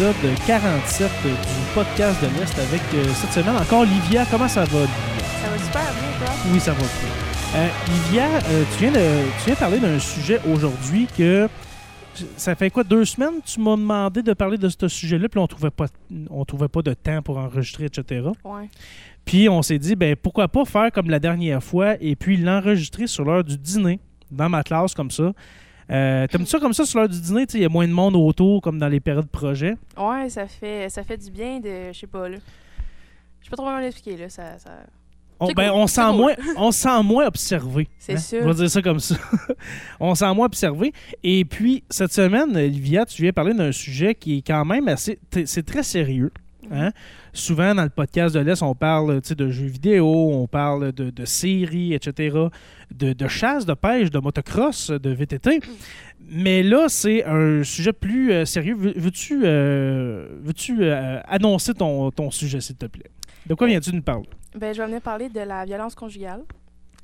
épisode 47 du podcast de l'Est avec euh, cette semaine encore Livia. Comment ça va, Livia? Ça va super bien, toi? Oui, ça va bien. Euh, Livia, euh, tu, viens de, tu viens parler d'un sujet aujourd'hui que ça fait quoi, deux semaines tu m'as demandé de parler de ce sujet-là, puis on trouvait pas on trouvait pas de temps pour enregistrer, etc. Ouais. Puis on s'est dit, ben pourquoi pas faire comme la dernière fois et puis l'enregistrer sur l'heure du dîner dans ma classe comme ça. Euh, T'aimes ça comme ça sur l'heure du dîner? Il y a moins de monde autour comme dans les périodes de projet. Ouais, ça fait, ça fait du bien de. Je sais pas, là. Je sais pas trop comment l'expliquer, là. Ça, ça... On, ben, on, sent cool. moins, on se sent moins observé. C'est hein? sûr. Je vais dire ça comme ça. on se sent moins observé. Et puis, cette semaine, Olivia, tu viens parler d'un sujet qui est quand même assez. C'est très sérieux. Hein. Souvent, dans le podcast de l'Est, on parle de jeux vidéo, on parle de, de séries, etc., de, de chasse, de pêche, de motocross, de VTT. Mais là, c'est un sujet plus euh, sérieux. Veux- Veux-tu euh, veux-tu, euh, annoncer ton, ton sujet, s'il te plaît? De quoi viens-tu nous parler? Ben, je vais venir parler de la violence conjugale.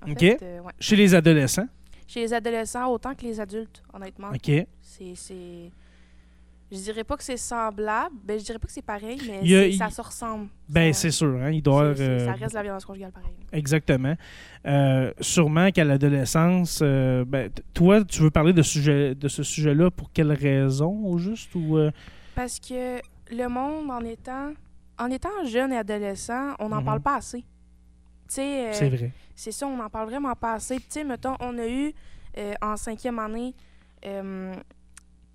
En Ok. fait, ouais. Chez les adolescents? Chez les adolescents, autant que les adultes, honnêtement. OK. C'est. Je dirais pas que c'est semblable. Ben, je dirais pas que c'est pareil, mais Il y a- c'est- il- ça se ressemble. Ben, Ça- c'est sûr. Hein, il doit. c'est- c'est- euh, Ça reste la violence conjugale, pareil. Exactement. Euh, sûrement qu'à l'adolescence, euh, ben, toi, tu veux parler de, sujet, de ce sujet-là pour quelle raison, au juste? Ou, euh, Parce que le monde, en étant, en étant jeune et adolescent, on n'en Mhm. parle pas assez. C'est vrai. C'est ça, on n'en parle vraiment pas assez. Tu sais, mettons, on a eu en cinquième année, euh,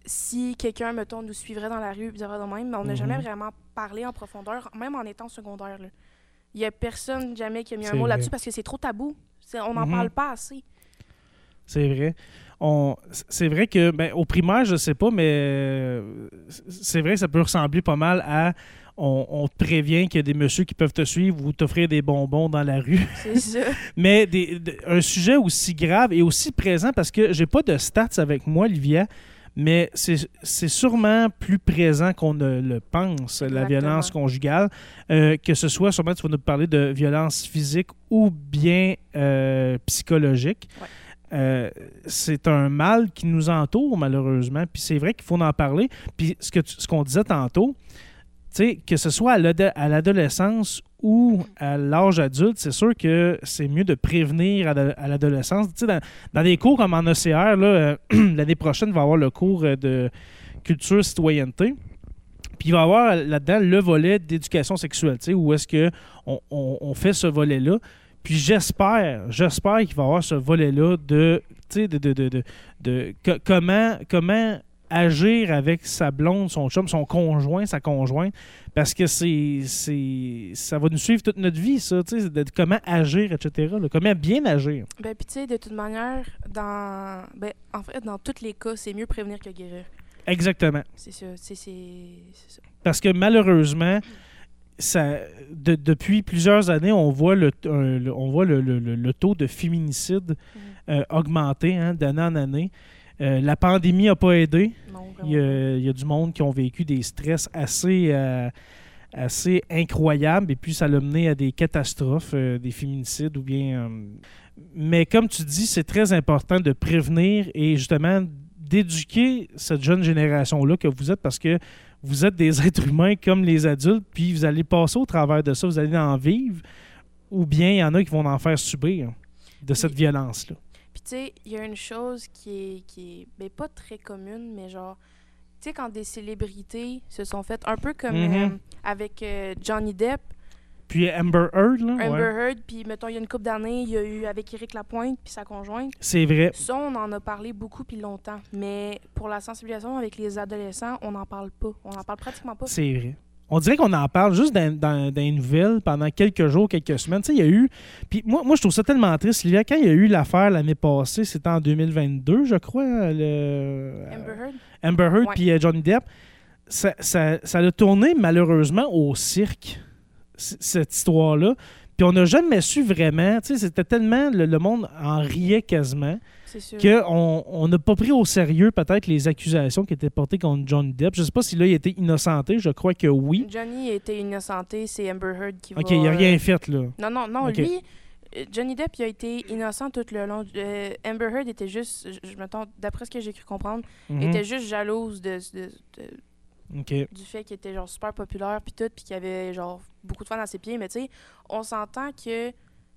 si quelqu'un, mettons, nous suivrait dans la rue, puis de même, mais on n'a Mhm. jamais vraiment parlé en profondeur, même en étant secondaire. là. Il n'y a personne jamais qui a mis un mot là-dessus parce que c'est trop tabou. On n'en Mhm. parle pas assez. C'est vrai. On, c'est vrai que ben, au primaire, je sais pas, mais c'est vrai que ça peut ressembler pas mal à on, on te prévient qu'il y a des messieurs qui peuvent te suivre ou t'offrir des bonbons dans la rue. C'est ça. Mais des- de- un sujet aussi grave et aussi présent parce que j'ai pas de stats avec moi, Olivia, mais c'est sûrement plus présent qu'on ne le pense, la violence conjugale. Euh, que ce soit, sûrement, tu vas nous parler de violence physique ou bien euh, psychologique. Ouais. Euh, c'est un mal qui nous entoure, malheureusement. Puis c'est vrai qu'il faut en parler. Puis ce qu'on disait tantôt, que ce soit à l'adolescence ou à l'âge adulte, c'est sûr que c'est mieux de prévenir à la- à l'adolescence. Tu sais, dans, des cours comme en euh, l'année prochaine, il va y avoir le cours euh, de culture citoyenneté. Puis il va y avoir là-dedans le volet d'éducation sexuelle, tu sais, où est-ce que on, fait ce volet-là. Puis j'espère, j'espère qu'il va y avoir ce volet-là de, tu sais, de, de, de, de- de co- comment, comment agir avec sa blonde, son chum, son conjoint, sa conjointe, parce que c'est, c'est, ça va nous suivre toute notre vie, ça, tu sais, de comment agir, etc. là, comment bien agir. Ben, puis tu sais, de toute manière, dans, ben, en fait, dans tous les cas, c'est mieux prévenir que guérir. Exactement. C'est ça. C'est c'est- c'est ça. Parce que malheureusement, ça, de- depuis plusieurs années, on voit le, on voit le, le- le- le taux de féminicide euh, augmenter hein, d'année en année. Euh, la pandémie n'a pas aidé. Non, Il y, a, il y a du monde qui ont vécu des stress assez, euh, assez incroyables et puis ça l'a mené à des catastrophes, euh, des féminicides ou bien. mais comme tu dis, c'est très important de prévenir et justement d'éduquer cette jeune génération-là que vous êtes parce que vous êtes des êtres humains comme les adultes, puis vous allez passer au travers de ça, vous allez en vivre, ou bien il y en a qui vont en faire subir de cette violence-là. Puis tu sais, il y a une chose qui est, qui est ben, pas très commune, mais genre, tu sais, quand des célébrités se sont faites, un peu comme Mhm. euh, avec euh, Johnny Depp, Puis Amber Heard, là, Amber ouais, Heard, puis mettons, il y a une couple d'années, il y a eu avec Éric Lapointe, puis sa conjointe. c'est vrai. Ça, on en a parlé beaucoup puis longtemps. Mais pour la sensibilisation avec les adolescents, on n'en parle pas. On n'en parle pratiquement pas. C'est vrai. On dirait qu'on en parle juste dans, dans- dans les nouvelles pendant quelques jours, quelques semaines. Tu sais, il y a eu. Puis moi, moi, je trouve ça tellement triste, Livia. Quand il y a eu l'affaire l'année passée, c'était en 2022, je crois, le. Amber Heard, Amber Heard Ouais. puis euh, Johnny Depp. Ça, ça, ça a tourné malheureusement au cirque, cette histoire-là. Puis on n'a jamais su vraiment. Tu sais, c'était tellement. Le, le monde en riait quasiment. Qu'on on n'a pas pris au sérieux peut-être les accusations qui étaient portées contre Johnny Depp. Je sais pas si là il été innocenté, je crois que oui. Johnny était innocenté, c'est Amber Heard qui Ok, va... il a rien fait là. Non, non, non, lui, euh, Johnny Depp, il a été innocent tout le long. Euh, Amber Heard était juste, je, m'attends, d'après ce que j'ai cru comprendre, Mhm. était juste jalouse de, de, de, OK. du fait qu'il était genre super populaire puis tout puis qu'il y avait genre beaucoup de fans à ses pieds mais tu sais on s'entend que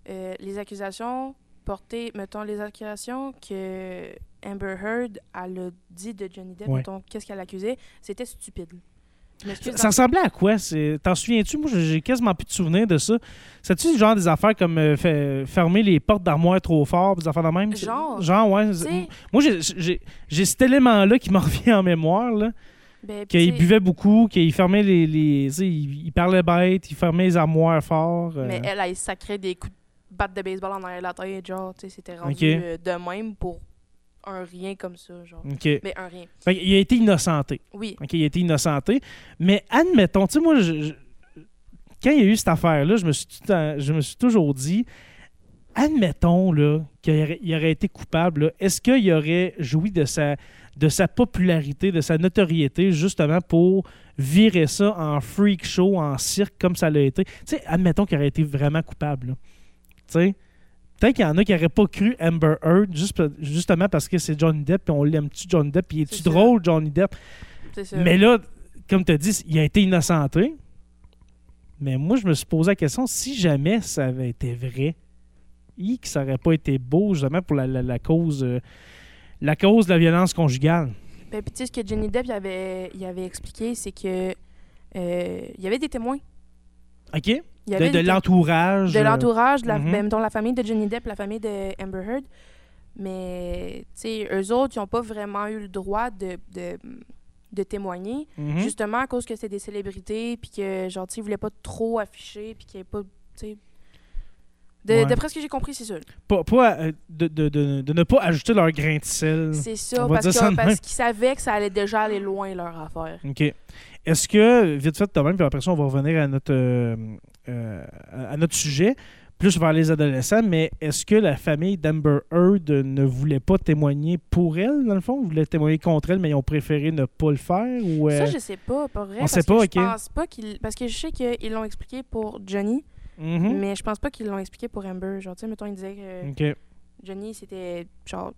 euh, les accusations portées mettons les accusations que Amber Heard elle a dit de Johnny Depp Ouais. mettons qu'est-ce qu'elle accusait c'était stupide Ça ressemblait à quoi? T'en souviens-tu? Moi, j'ai quasiment plus de souvenirs de ça. C'est-tu genre des affaires comme euh, fait- fermer les portes d'armoire trop fort, des affaires de même? Genre. Genre, ouais. Moi, j'ai- cet élément-là qui me revient en mémoire, là. ben, Qu'il buvait beaucoup, qu'il fermait les... les il, il parlait bête, il fermait les armoires fort. euh. mais elle elle sacrait des coups de batte de baseball en arrière de la tête genre tu sais c'était rendu euh, de même pour un rien comme ça genre mais un rien Fait qu'il a été innocenté. oui OK, il a été innocenté. Mais admettons, tu sais, moi, je- je- quand il y a eu cette affaire-là, je me suis, tout je me suis toujours dit, admettons là, qu'il aurait, il aurait été coupable, est-ce qu'il aurait joui de sa, de sa popularité, de sa notoriété, justement pour virer ça en freak show, en cirque, comme ça l'a été? Tu sais, admettons qu'il aurait été vraiment coupable. là. Sais? Peut-être qu'il y en a qui n'auraient pas cru Amber Heard juste, justement parce que c'est Johnny Depp et on l'aime-tu Johnny Depp puis est-tu drôle Johnny Depp? Mais là, comme tu as dit, il a été innocenté. Mais moi, je me suis posé la question si jamais ça avait été vrai, hi, que ça n'aurait pas été beau, justement, pour la, la- la cause, euh, la cause de la violence conjugale. Ben, puis tu sais, ce que Johnny Depp il avait, il avait expliqué, c'est que euh, il y avait des témoins. OK? Il y De, avait l'entourage. de euh, l'entourage, de la, mhm. ben, mettons, la famille de Johnny Depp, la famille de Amber Heard. Mais, tu sais, eux autres, ils n'ont pas vraiment eu le droit de, de, de témoigner, mhm. justement à cause que c'est des célébrités, puis que, genre, ils voulaient pas trop afficher, puis qu'il n'y ait pas, tu sais... De- Ouais. D'après ce que j'ai compris, c'est ça. Pas- pas, euh, de, de- de- de ne pas ajouter leur grain de sel. C'est ça, parce qu'ils savaient que ça allait déjà aller loin, leur affaire. OK. Est-ce que, vite fait, de même, puis après ça, on va revenir à notre, euh, euh, à notre sujet, plus vers les adolescents, mais est-ce que la famille d'Amber Heard ne voulait pas témoigner pour elle, dans le fond? Ils voulaient témoigner contre elle, mais ils ont préféré ne pas le faire? Ou, euh, Ça, je sais pas, pas vrai. on parce sait que pas, je pense pas qu'ils... Parce que je sais qu'ils l'ont expliqué pour Johnny, mhm. mais je pense pas qu'ils l'ont expliqué pour Amber. Genre, tu sais, mettons, ils disaient que OK. Johnny, c'était genre...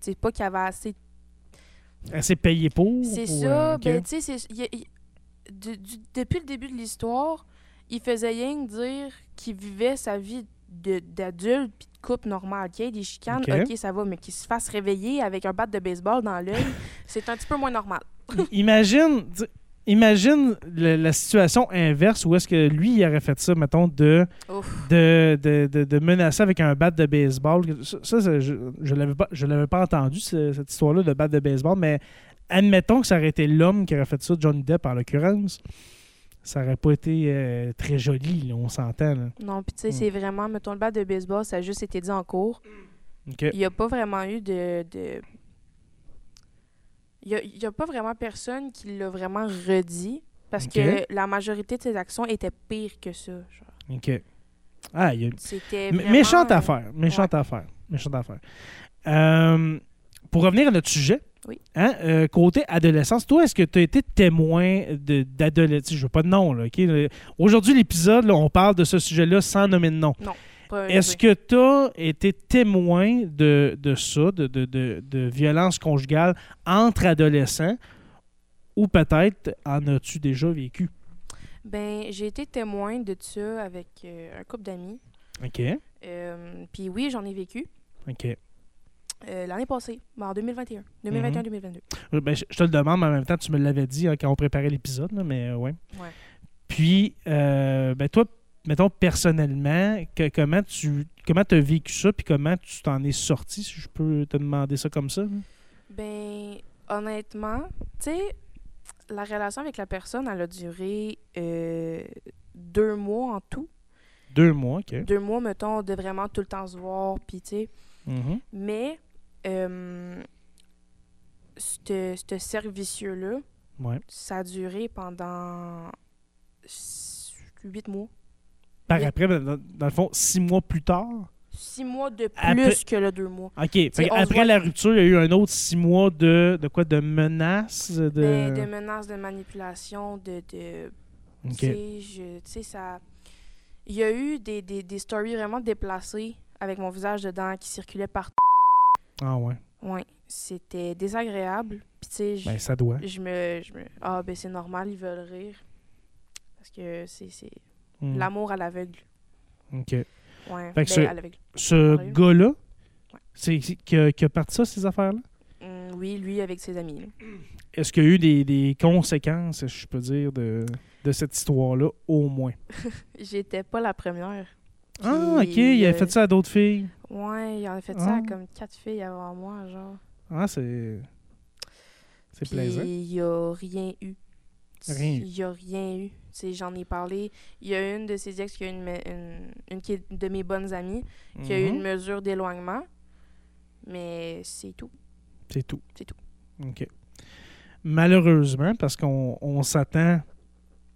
C'est pas qu'il avait assez... S'est payée pour? C'est ça, euh, ok. ben, tu sais, depuis le début de l'histoire, il faisait rien que dire qu'il vivait sa vie d'adulte puis de couple normal. ait des chicanes, Ok. ok, ça va, mais qu'il se fasse réveiller avec un bat de baseball dans l'œil, c'est un petit peu moins normal. Imagine, tu- imagine le- la situation inverse où est-ce que lui, il aurait fait ça, mettons, de, de, de, de- de menacer avec un bat de baseball. Ça, je ne l'avais pas, je l'avais pas entendu, ce- cette histoire-là de bat de baseball, mais admettons que ça aurait été l'homme qui aurait fait ça, Johnny Depp en l'occurrence. Ça aurait pas été euh, très joli, là, on s'entend. Non, puis tu sais, Hmm. c'est vraiment, mettons, le bat de baseball, ça a juste été dit en cours. Il n'y a pas vraiment eu de. de... Il n'y a, a pas vraiment personne qui l'a vraiment redit. Parce que la majorité de ses actions étaient pires que ça. genre. OK. Ah, il y a C'était. Vraiment, Méchante affaire. Méchante affaire. Méchante affaire. Euh, pour revenir à notre sujet, Oui. hein, euh, côté adolescence, toi, est-ce que tu as été témoin de- d'adolescence? Je veux pas de nom. là, ok? Le- Aujourd'hui, l'épisode, on parle de ce sujet-là sans nommer de nom. pas Est-ce élevé. que tu as été témoin de, de ça, de, de, de, de violence conjugale entre adolescents? Ou peut-être en as-tu déjà vécu? Ben, j'ai été témoin de ça avec euh, un couple d'amis. OK. Euh, Puis oui, j'en ai vécu OK. euh, l'année passée, ben, en 2021. Mhm. 2021-2022. Euh, ben, je te le demande, mais en même temps, tu me l'avais dit hein, quand on préparait l'épisode, mais ouais. Ouais. Puis, ben, toi, mettons personnellement, que- comment tu comment as vécu ça, puis comment tu t'en es sorti, si je peux te demander ça comme ça? là? Ben, honnêtement, tu sais, la relation avec la personne, elle a duré euh, deux mois en tout. Deux mois, OK. Deux mois, mettons, de vraiment tout le temps se voir, puis tu sais. Mhm. Mais, euh, ce Ouais. ça a duré pendant huit mois. Par Oui. après, ben, dans, dans le fond, six mois plus tard? Six mois de plus Après- que le deux mois. OK. Fait après la rupture, il y a eu un autre six mois de, de quoi? De menaces? De... Ben, de menaces, de manipulation, de... de OK. Tu sais, ça... Il y a eu des, des, des stories vraiment déplacées avec mon visage dedans qui circulaient partout. Ah ouais. Ouais, c'était désagréable. Puis tu sais, Ben, ça doit. je me, je me. Ah, ben c'est normal, ils veulent rire. Parce que c'est Mm. l'amour à l'aveugle. OK. Ouais. Fait que ben, ce- à. Ce gars-là, Ouais. c'est qui a, qui a parti ça, ces affaires-là? Hum, oui, lui avec ses amis. Est-ce qu'il y a eu des, des conséquences, je peux dire, de, de cette histoire-là, au moins? J'étais pas la première. ah, OK, il a euh, fait ça à d'autres filles. Ouais, il en a fait ça à Ah. comme quatre filles avant moi, genre. Ah, c'est... C'est Puis plaisant. il y a rien eu. Il y a rien eu. J'en ai parlé. Il y a une de ses ex qui a une, une, une qui est de mes bonnes amies qui a eu Mhm. une mesure d'éloignement. Mais c'est tout. C'est tout. C'est tout. OK. Malheureusement, parce qu'on on s'attend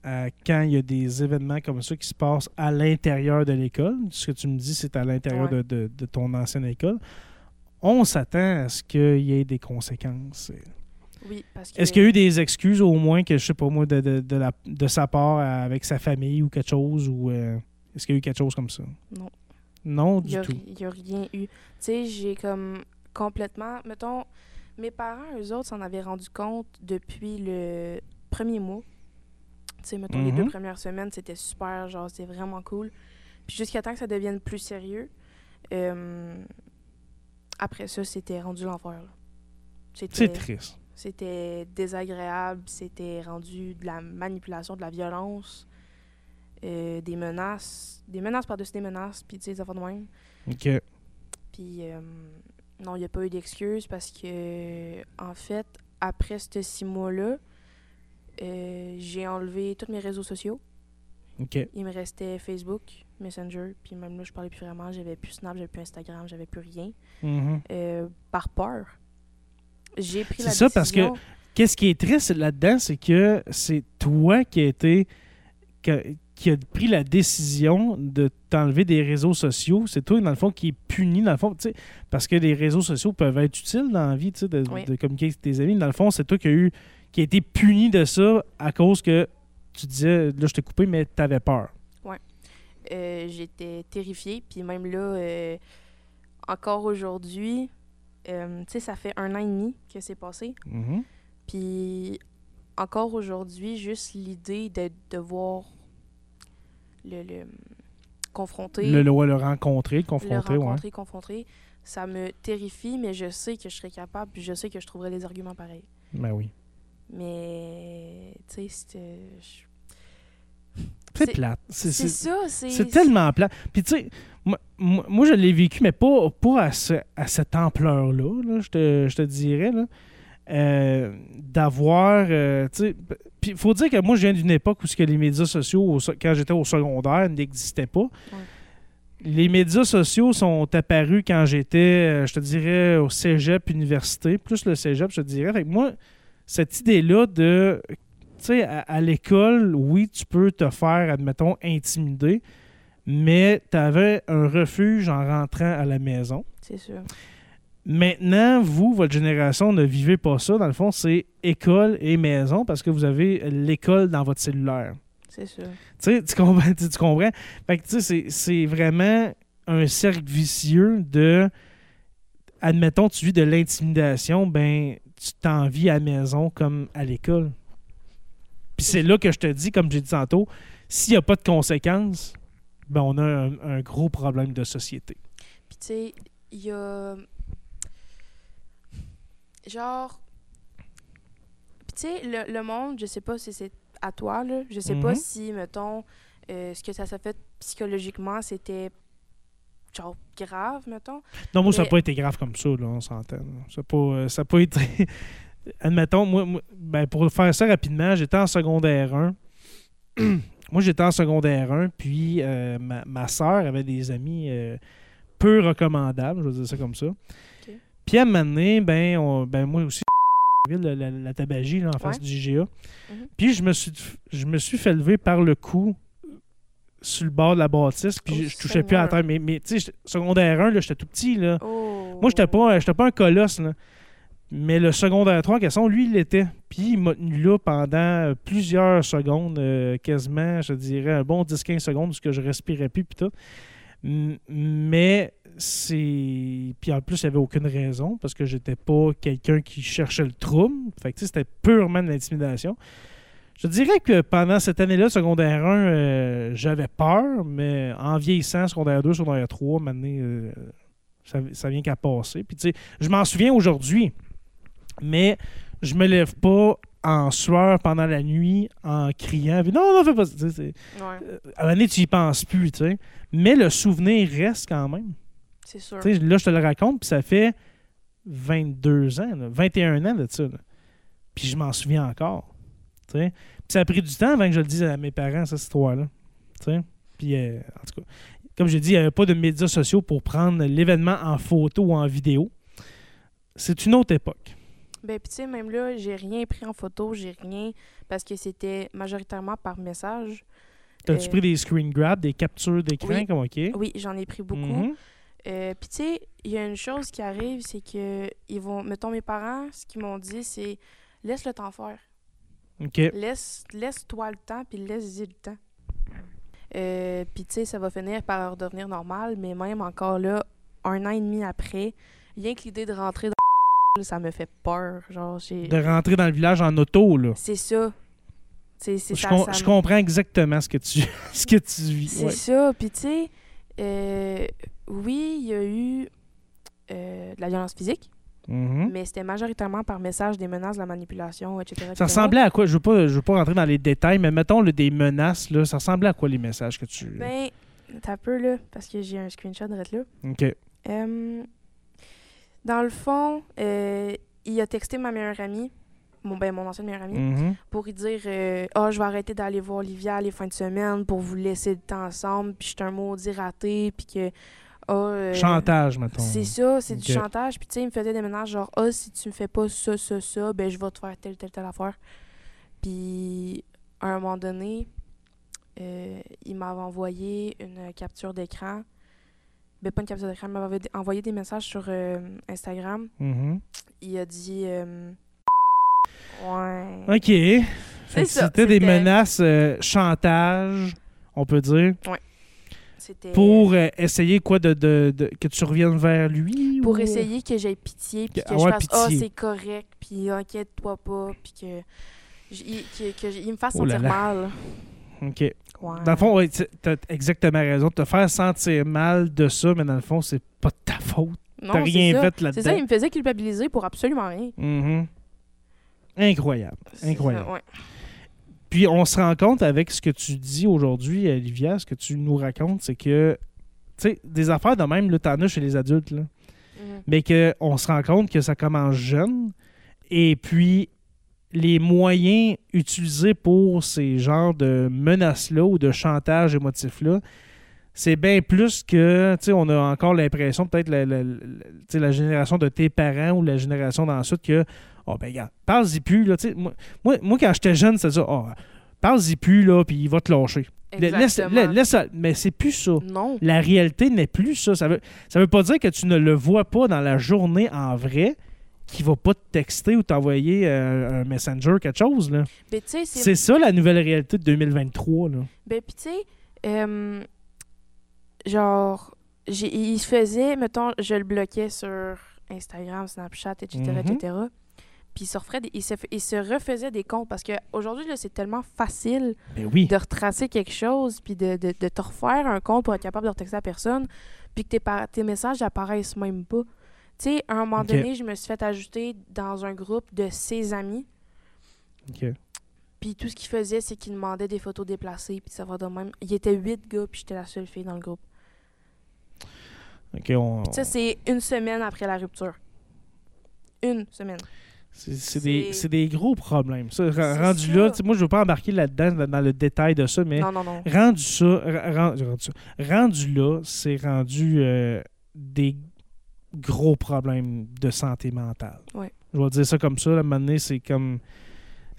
à quand il y a des événements comme ça qui se passent à l'intérieur de l'école, ce que tu me dis, c'est à l'intérieur Ouais. de, de- de ton ancienne école, on s'attend à ce qu'il y ait des conséquences. Oui, parce que. Est-ce qu'il y a eu des excuses au moins que, je sais pas moi, de, de, de la- de sa part avec sa famille ou quelque chose, ou euh, est-ce qu'il y a eu quelque chose comme ça? Non. Non, du y a, tout. il y a rien eu. Tu sais, j'ai comme complètement. Mettons, mes parents, eux autres, s'en avaient rendu compte depuis le premier mois. Tu sais, mettons, les Mhm. deux premières semaines, c'était super, genre, c'était vraiment cool. Puis jusqu'à temps que ça devienne plus sérieux, euh, après ça, c'était rendu l'enfer. C'est triste. C'était désagréable, c'était rendu de la manipulation, de la violence, euh, des menaces, des menaces par-dessus des menaces, puis tu sais, des affaires de même. OK. Puis euh, non, il n'y a pas eu d'excuses parce que, en fait, après ces six mois-là, euh, j'ai enlevé tous mes réseaux sociaux. OK. Il me restait Facebook, Messenger, puis même là, je parlais plus vraiment. J'avais plus Snap, j'avais plus Instagram, j'avais plus rien. Mhm. Euh, par peur. J'ai pris C'est la ça, parce que- Qu'est-ce qui est triste là-dedans, c'est que c'est toi qui a été qui a pris la décision de t'enlever des réseaux sociaux. C'est toi, dans le fond, qui est puni, dans le fond, parce que les réseaux sociaux peuvent être utiles dans la vie, de, Oui. de communiquer avec tes amis. Dans le fond, c'est toi qui a eu qui a été puni de ça à cause que tu disais, là, je t'ai coupé, mais tu avais peur. Euh, j'étais terrifiée. Puis même là, euh, encore aujourd'hui, euh, tu sais, ça fait un an et demi que c'est passé. Mhm. Puis encore aujourd'hui, juste l'idée de devoir le, le confronter, Le, le, le rencontrer, le le confronter, ouais. rencontrer, confronter, ça me terrifie, mais je sais que je serais capable, puis je sais que je trouverais des arguments pareils. Ben oui. Mais, tu sais, c'était... je- C'est C'est- plate. C'est- ça, c'est... C'est tellement plat. Puis tu sais, moi, moi, je l'ai vécu, mais pas, pas à, ce- à cette ampleur-là, là, je, te, je te dirais. là. Euh, D'avoir. euh, il faut dire que moi, je viens d'une époque où ce que les médias sociaux, au quand j'étais au secondaire, n'existaient pas. Les médias sociaux sont apparus quand j'étais, euh, je te dirais, au cégep, université, plus le cégep, je te dirais. Fait que moi, cette idée-là de tu sais, à, à l'école, oui, tu peux te faire, admettons, intimider, mais tu avais un refuge en rentrant à la maison. C'est sûr. Maintenant, vous, votre génération, ne vivez pas ça. Dans le fond, c'est école et maison parce que vous avez l'école dans votre cellulaire. C'est sûr. Tu sais, tu comprends? Tu, tu comprends? Fait que, tu sais, c'est- c'est vraiment un cercle vicieux de, admettons, tu vis de l'intimidation, ben, tu t'en vis à la maison comme à l'école. Puis c'est là que je te dis, comme j'ai dit tantôt, s'il n'y a pas de conséquences, ben, on a un, un gros problème de société. Puis tu sais, il y a... Genre... Puis tu sais, le, le monde, je sais pas si c'est à toi, là. Je sais pas Mhm. si, mettons, euh, ce que ça s'est fait psychologiquement, c'était genre grave, mettons. Non, moi, ça n'a pas été grave comme ça, là, on s'entend. Ça n'a pas, euh, pas été. Admettons, moi, moi- ben, pour faire ça rapidement, j'étais en secondaire 1. moi, j'étais en secondaire 1, puis euh, ma, ma soeur avait des amis euh, peu recommandables, je vais dire ça comme ça. Puis à un moment donné, ben, on- ben, moi aussi, la, la, la tabagie là, en face du GA. Mhm. Puis je me, suis, je me suis fait lever par le cou sur le bord de la bâtisse, puis Oh, je, je touchais plus à la terre. Mais, mais tu sais, secondaire 1, là, j'étais tout petit, là. Oh. Moi, j'étais pas, j'étais pas un colosse, là. Mais le secondaire 3 en question, lui, il l'était. Puis il m'a tenu là pendant plusieurs secondes, euh, quasiment, je dirais, un bon 10-15 secondes, parce que je respirais plus, puis tout. Mais c'est. Puis en plus, il n'y avait aucune raison parce que j'étais pas quelqu'un qui cherchait le trouble. Fait que c'était purement de l'intimidation. Je dirais que pendant cette année-là, secondaire 1, euh, j'avais peur, mais en vieillissant, secondaire 2, secondaire 3, maintenant, euh, ça, ça vient qu'à passer. Puis tu sais, je m'en souviens aujourd'hui, mais je me lève pas en sueur pendant la nuit en criant. Non, non, fais pas ça. Ouais, à un moment donné, tu y penses plus, tu sais. Mais le souvenir reste quand même. c'est sûr. Là, je te le raconte, puis ça fait 22 ans, là, 21 ans de ça. Puis je m'en souviens encore. Puis ça a pris du temps avant que je le dise à mes parents, cette histoire-là. Puis, euh, en tout cas, comme je dis, il n'y avait pas de médias sociaux pour prendre l'événement en photo ou en vidéo. C'est une autre époque. Ben, puis tu sais, même là, j'ai rien pris en photo, j'ai rien, parce que c'était majoritairement par message. T'as-tu Euh, pris des screen grabs, des captures d'écran, oui. comme OK? Oui, j'en ai pris beaucoup. Euh, puis tu sais, il y a une chose qui arrive, c'est que ils vont, mettons mes parents, ce qu'ils m'ont dit, c'est laisse le temps faire. OK. Laisse, laisse-toi le temps, puis laisse-y le temps. Euh, puis tu sais, ça va finir par redevenir normal, mais même encore là, un an et demi après, rien que l'idée de rentrer dans ça me fait peur. Genre. De rentrer dans le village en auto, là. C'est ça. C'est c'est Je, ça. com- ça je me- comprends exactement ce que tu, ce que tu vis. C'est ouais. ça. Puis, tu sais, euh, oui, il y a eu euh, de la violence physique, Mhm. mais c'était majoritairement par message, des menaces, de la manipulation, etc. Ça ressemblait à quoi? Je veux pas, je veux pas rentrer dans les détails, mais mettons là, des menaces, là, ça ressemblait à quoi les messages que tu. Ben, t'as peu, là, parce que j'ai un screenshot de là. OK. Euh, dans le fond, euh, il a texté ma meilleure amie, mon, ben, mon ancienne meilleure amie, Mhm. pour lui dire euh, Ah, je vais arrêter d'aller voir Olivia les fins de semaine pour vous laisser le temps ensemble, puis je suis un maudit raté, puis que. euh, Chantage, mettons. C'est ça, c'est du chantage. Puis tu sais, il me faisait des menaces genre Ah, si tu me fais pas ça, ça, ça, ben je vais te faire telle, telle, telle affaire. Puis à un moment donné, euh, il m'avait envoyé une capture d'écran. Ben pas une capture d'écran, il m'avait envoyé des messages sur euh, Instagram. Mhm. Il a dit euh, Ouais. OK. C'était des menaces euh, chantage, on peut dire, C'était pour euh, essayer quoi de, de- de- que tu reviennes vers lui? pour ou- essayer que j'aie pitié, puis Que- que je ouais, fasse Ah, pitié. c'est correct, puis inquiète-toi pas, puis que. j- Que, que j- il me fasse Oh là sentir là. mal. OK. Ouais. Dans le fond, ouais, tu as exactement raison. Te faire sentir mal de ça, mais dans le fond, c'est pas de ta faute. T'as rien ça. fait C'est ça, il là-dedans. me faisait culpabiliser pour absolument rien. Mhm. Incroyable. Incroyable. ça, ouais. Puis on se rend compte avec ce que tu dis aujourd'hui, Olivia, ce que tu nous racontes, c'est que, tu sais, des affaires de même, t'en as chez les adultes, là. Mhm. mais qu'on se rend compte que ça commence jeune. Et puis, les moyens utilisés pour ces genres de menaces-là ou de chantage émotif-là, c'est bien plus que, tu sais, on a encore l'impression, peut-être la, la- la- tu sais, la génération de tes parents ou la génération d'ensuite, que, oh ben, regarde, parle-y plus, là, tu sais, moi, moi, moi, quand j'étais jeune, ça, oh, parle-y plus, là, puis il va te lâcher. Laisse, laisse ça. mais c'est plus ça. Non. La réalité n'est plus ça. Ça veut, ça veut pas dire que tu ne le vois pas dans la journée en vrai, qu'il va pas te texter ou t'envoyer euh, un messenger, quelque chose. Là. Sais, c'est. Ça la nouvelle réalité de 2023. Là. Ben, puis tu sais, euh, genre, il se faisait, mettons, je le bloquais sur Instagram, Snapchat, etc., etc. Puis il se, referait des- il, se, il se refaisait des comptes parce qu'aujourd'hui, c'est tellement facile Ben oui. de retracer quelque chose, puis de, de, de te refaire un compte pour être capable de retexter la personne, puis que tes, tes messages apparaissent même pas. Tu sais, à un moment donné, je me suis fait ajouter dans un groupe de ses amis, OK. puis tout ce qu'il faisait, c'est qu'il demandait des photos déplacées, puis ça va de même. Il était huit gars, puis j'étais la seule fille dans le groupe. OK, on- Ça, c'est une semaine après la rupture. Une semaine. c'est des, des gros problèmes. Ça, rendu ça. là, moi, je veux pas embarquer là-dedans, dans- le détail de ça, mais Non, non, non. rendu ça, rendu, ça, rendu là, c'est rendu euh, des gros problèmes de santé mentale. Ouais. Je vais dire ça comme ça. À un moment donné, c'est comme.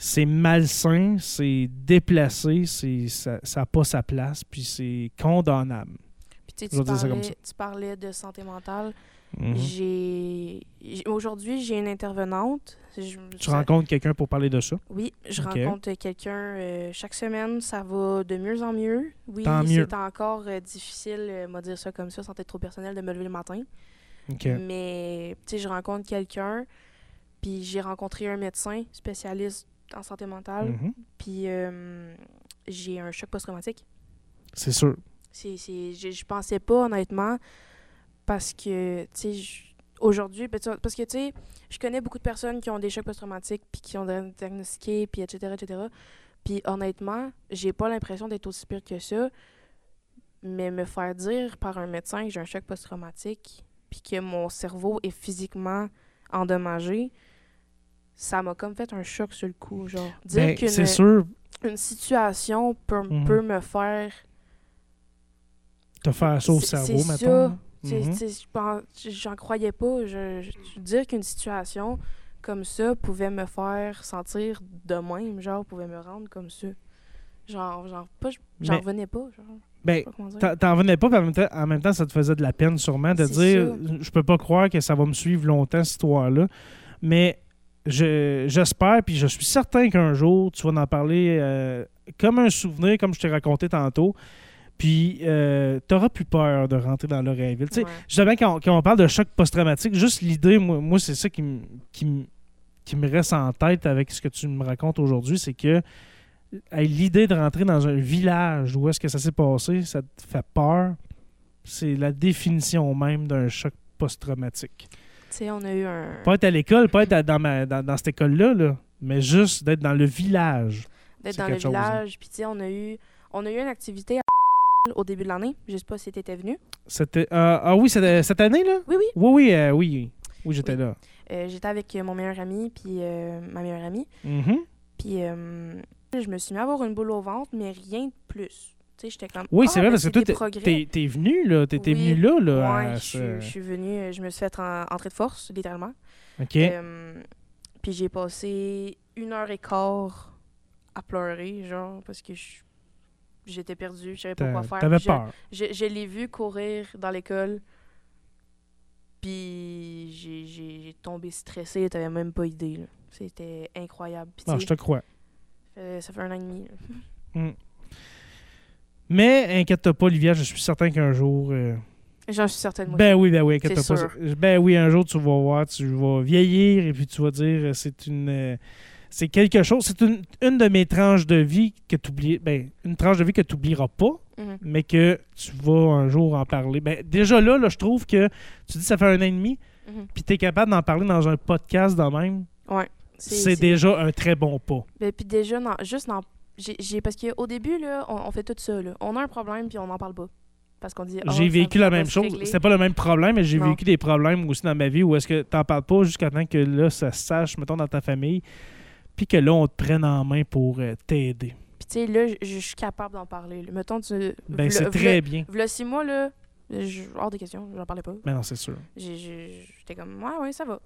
C'est malsain, c'est déplacé, c'est ça n'a pas sa place, puis c'est condamnable. Puis tu parlais, tu parlais de santé mentale. Mhm. J'ai j'ai- aujourd'hui j'ai une intervenante. Je- Tu ça- rencontres quelqu'un pour parler de ça? Oui, je rencontre quelqu'un euh, chaque semaine. Ça va de mieux en mieux. Oui, c'est encore euh, difficile, euh, m'a dire ça comme ça, sans être trop personnel, de me lever le matin. Mais, tu sais, je rencontre quelqu'un, puis j'ai rencontré un médecin spécialiste en santé mentale, Mhm. puis euh, j'ai un choc post-traumatique. C'est sûr. C'est, je, pensais pas, honnêtement, parce que, tu sais, aujourd'hui, ben, parce que, tu sais, je connais beaucoup de personnes qui ont des chocs post-traumatiques, puis qui ont di- diagnostiqué, puis etc., etc. Puis, honnêtement, j'ai pas l'impression d'être aussi pire que ça, mais me faire dire par un médecin que j'ai un choc post-traumatique, puis que mon cerveau est physiquement endommagé, ça m'a comme fait un choc sur le coup, genre. Dire Ben, qu'une sûr, une situation peut, Mhm. peut me faire te faire ça au cerveau, sais, je pense- J'en croyais pas. Je, je- dire qu'une situation comme ça pouvait me faire sentir de même, genre, pouvait me rendre comme ça. Genre, genre pas, j'en revenais pas. Genre, Ben. T'en- revenais pas, puis en même, temps, en même temps, ça te faisait de la peine sûrement de dire je peux pas croire que ça va me suivre longtemps, cette histoire-là. Mais je- j'espère, puis je suis certain qu'un jour, tu vas en parler euh, comme un souvenir, comme je t'ai raconté tantôt. Puis euh, t'auras plus peur de rentrer dans l'Oreilleville. Tu sais, Ouais. Justement, quand, on- quand on parle de choc post-traumatique, juste l'idée, moi, moi c'est ça qui, me- qui, qui me reste en tête avec ce que tu me racontes aujourd'hui, c'est que l'idée de rentrer dans un village où est-ce que ça s'est passé, ça te fait peur. C'est la définition même d'un choc post-traumatique. Tu sais, on a eu un. Pas être à l'école, pas être à- dans, ma- dans, dans cette école-là, là, mais juste d'être dans le village. D'être dans le hein. village. Puis, tu sais, on a eu, on a eu une activité à au début de l'année. Je sais pas si t'étais venu. C'était, euh, ah oui, c'était cette année, là? Oui, oui. Oui, oui, euh, oui. Oui, j'étais Oui. là. Euh, J'étais avec euh, mon meilleur ami, puis euh, ma meilleure amie. Mhm. Puis, euh, je me suis mis à avoir une boule au ventre, mais rien de plus. Tu sais, j'étais comme. Oui, Ah, c'est vrai, ben, parce que toi, t'es- t'es t'es venu, là. T'étais Oui. venu là, là. Ouais, je, suis- venue, euh, je me suis fait en, entrer de force, littéralement. OK. Euh, puis j'ai passé une heure et quart à pleurer, genre, parce que j'étais perdue, je savais pas quoi faire. T'avais je- peur. Je, je l'ai vu courir dans l'école, puis j'ai- tombé stressée, t'avais même pas idée. C'était incroyable. Non, tu je te crois. Ça fait- un an et demi. là. Mais inquiète-toi pas, Olivia, je suis certain qu'un jour. euh, J'en suis certaine, moi. Ben oui, ben oui, inquiète-toi pas. Ben oui, un jour, tu vas voir, tu vas vieillir et puis tu vas dire euh, c'est une. euh, C'est quelque chose, c'est une, une de mes tranches de vie que tu. Ben, une tranche de vie que tu n'oublieras pas, Mhm. mais que tu vas un jour en parler. Ben, déjà là, là, je trouve que tu dis ça fait un an et demi, Mhm. puis tu es capable d'en parler dans un podcast de même. Ouais. C'est déjà un très bon pas. Ben, puis déjà, non, juste non. J'ai, parce qu'au début, là, on, on fait tout ça. Là. On a un problème, puis on n'en parle pas. Parce qu'on dit. Ah, J'ai vécu la même se chose. C'était pas le même problème, mais j'ai vécu des problèmes aussi dans ma vie où est-ce que t'en parles pas jusqu'à temps que là, ça se sache, mettons, dans ta famille, puis que là, on te prenne en main pour euh, t'aider. Puis tu sais, là, je- suis capable d'en parler. là. Mettons, tu. Ben, c'est très bien. V'là six mois, là, hors des questions, j'en parlais pas. Mais non, c'est sûr. J'étais comme, ouais, ouais, ça va.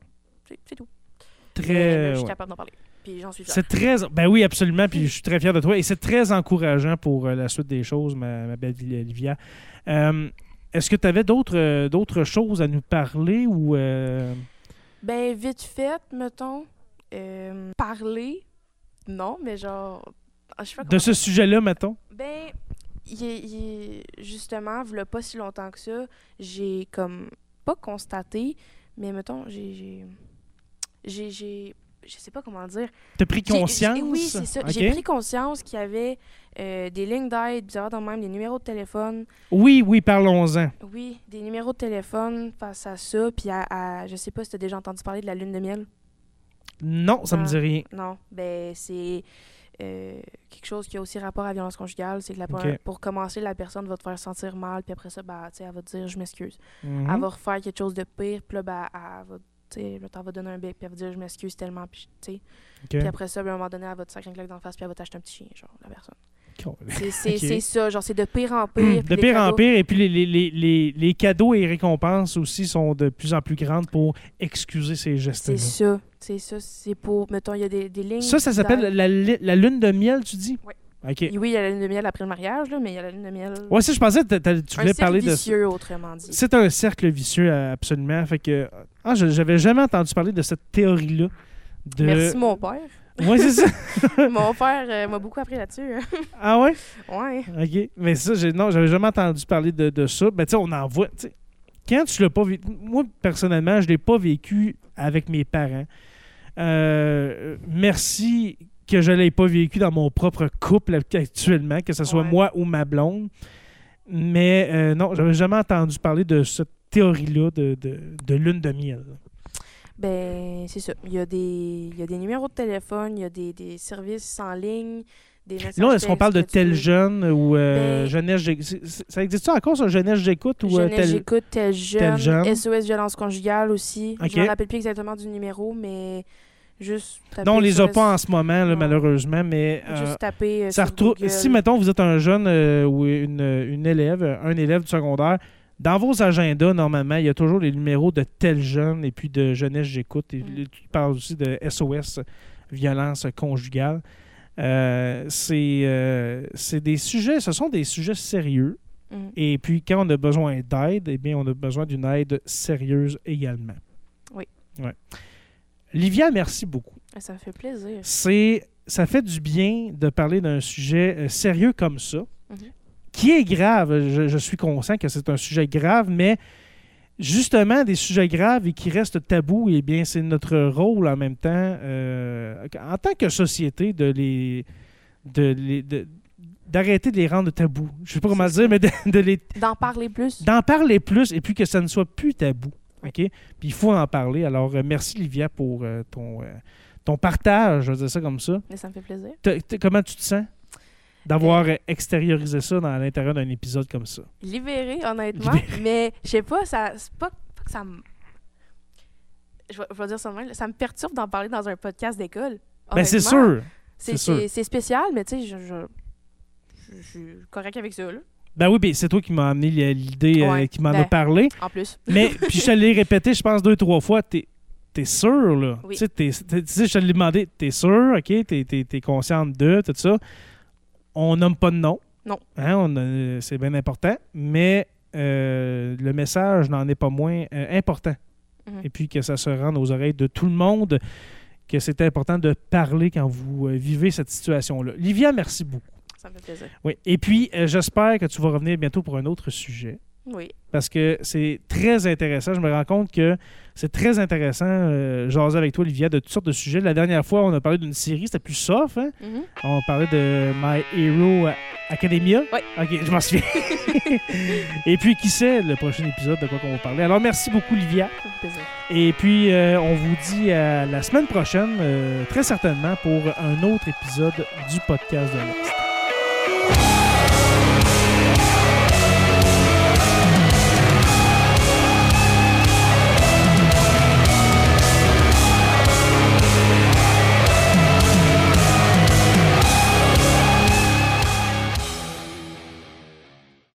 C'est tout. Très. je suis ouais. capable d'en parler. Puis j'en suis fière. C'est très. Ben oui, absolument. Puis je suis très fier de toi. Et c'est très encourageant pour euh, la suite des choses, ma, ma belle Olivia. Euh, Est-ce que tu avais d'autres euh, d'autres choses à nous parler ou. euh, Ben, vite fait, mettons, euh, parler, non, mais genre. ah, Je sais pas de ce sujet-là, mettons? Ben, il est- il est- justement, il pas si longtemps que ça, j'ai comme pas constaté, mais mettons, j'ai. J'ai- Je sais pas comment dire. T'as pris conscience? j'ai- Oui, c'est ça. J'ai pris conscience qu'il y avait euh, des lignes d'aide, bizarres dans même, des numéros de téléphone. Oui, oui, parlons-en. Oui, des numéros de téléphone face à ça. Puis à, à- je sais pas si tu as déjà entendu parler de la lune de miel. Non, ça me Ah. dit rien. Non, ben c'est euh, quelque chose qui a aussi rapport à la violence conjugale. C'est que la, pour commencer, la personne va te faire sentir mal, puis après ça, ben, tu sais, elle va te dire je m'excuse. Mhm. Elle va refaire quelque chose de pire, puis là, ben, elle va, sais, là, t'en donner un bec, puis elle va dire je m'excuse tellement, puis tu sais. Puis après ça, ben, à un moment donné, elle va te sacrer un claque d'en face, puis elle va t'acheter un petit chien, genre, la personne. C'est c'est- c'est ça, genre, c'est de pire en pire. De pire en pire. Et puis les, les- les- les- les cadeaux et récompenses aussi sont de plus en plus grandes pour excuser ces gestes-là. C'est ça, c'est ça, c'est pour, mettons, il y a des, des lignes. Ça, ça s'appelle la, la lune de miel, tu dis? Oui. Oui, il y a la lune de miel après le mariage, là, mais il y a la lune de miel. Ouais, si je pensais que tu un voulais cercle parler de ça. vicieux, autrement dit. C'est un cercle vicieux, absolument. Fait que. Ah, je- j'avais jamais entendu parler de cette théorie-là. De... Merci, mon père. Ouais, c'est ça. mon père euh, m'a beaucoup appris là-dessus. hein. Ah ouais? ouais. OK. Mais ça, j'ai- non, j'avais jamais entendu parler de, de ça. Ben, tu sais, on en voit. Quand tu l'as pas vécu. Moi, personnellement, je l'ai pas vécu avec mes parents. Euh, merci que je l'ai pas vécu dans mon propre couple actuellement, que ce soit Ouais. moi ou ma blonde. Mais euh, non, j'avais jamais entendu parler de cette théorie-là de, de, de lune de miel. Ben, c'est ça. Il y, a des, il y a des numéros de téléphone, il y a des, des services en ligne, des. Là, est-ce qu'on parle de tel jeune ou euh, Ben- jeunesse Ça existe encore, ça, jeunesse j'écoute ou euh, Jeunesse, tel... j'écoute tel jeune, tel jeune. SOS violence conjugale aussi. Ok. Je me rappelle plus exactement du numéro, mais juste Non, on les a pas en ce moment, là, malheureusement, mais euh, Juste taper euh, ça sur retrouve. Si, mettons, vous êtes un jeune euh, ou une, une élève, un élève du secondaire, dans vos agendas, normalement, il y a toujours les numéros de tel jeune et puis de jeunesse j'écoute. Et Mm. tu parles aussi de SOS, violence conjugale. Euh, c'est euh, c'est des sujets, ce sont des sujets sérieux. Mhm. Et puis, quand on a besoin d'aide, eh bien, on a besoin d'une aide sérieuse également. Oui. Ouais. Livia, merci beaucoup. Ça me fait plaisir. C'est, ça fait du bien de parler d'un sujet euh, sérieux comme ça, Mhm. Qui est grave. Je, je suis conscient que c'est un sujet grave, mais justement, des sujets graves et qui restent tabous, eh bien, c'est notre rôle en même temps, euh, en tant que société, de les. De les de- d'arrêter de les rendre tabous. Je sais pas comment dire, mais de, de les D'en parler plus. d'en parler plus et puis que ça ne soit plus tabou. OK? Puis il faut en parler. Alors, euh, merci, Livia, pour euh, ton, euh, ton partage, je vais dire ça comme ça. Mais ça me fait plaisir. Comment tu te sens? D'avoir extériorisé ça dans l'intérieur d'un épisode comme ça? Libéré, honnêtement. Libéré. Mais je sais pas, ça, c'est pas, pas que ça me. Je vais, dire ça de même. Ça me perturbe d'en parler dans un podcast d'école. Ben, c'est sûr. C'est- spécial, mais tu sais, je, je, je- suis correct avec ça, là. Ben oui, ben c'est toi qui m'as amené l'idée, euh, qui m'en ben. a parlé. En plus. Mais, puis je te l'ai répété, je pense, deux, trois fois. T'es es sûr, là? Oui. Sais, tu sais, je te l'ai demandé. T'es sûr, OK? T'es es, consciente de tout ça. On nomme pas de nom. Non. Hein, c'est bien important. Mais euh, le message n'en est pas moins euh, important. Mhm. Et puis que ça se rende aux oreilles de tout le monde, que c'est important de parler quand vous euh, vivez cette situation-là. Livia, merci beaucoup. Ça me fait plaisir. Oui. Et puis, j'espère que tu vas revenir bientôt pour un autre sujet Oui. parce que c'est très intéressant. Je me rends compte que c'est très intéressant euh, jaser avec toi, Olivia, de toutes sortes de sujets. La dernière fois, on a parlé d'une série, c'était plus soft. Hein? Mhm. On parlait de My Hero Academia. Oui. OK, je m'en souviens. Et puis, qui sait le prochain épisode de quoi qu'on va parler. Alors, merci beaucoup, Olivia. Et puis, euh, on vous dit à la semaine prochaine, euh, très certainement, pour un autre épisode du podcast de l'Est.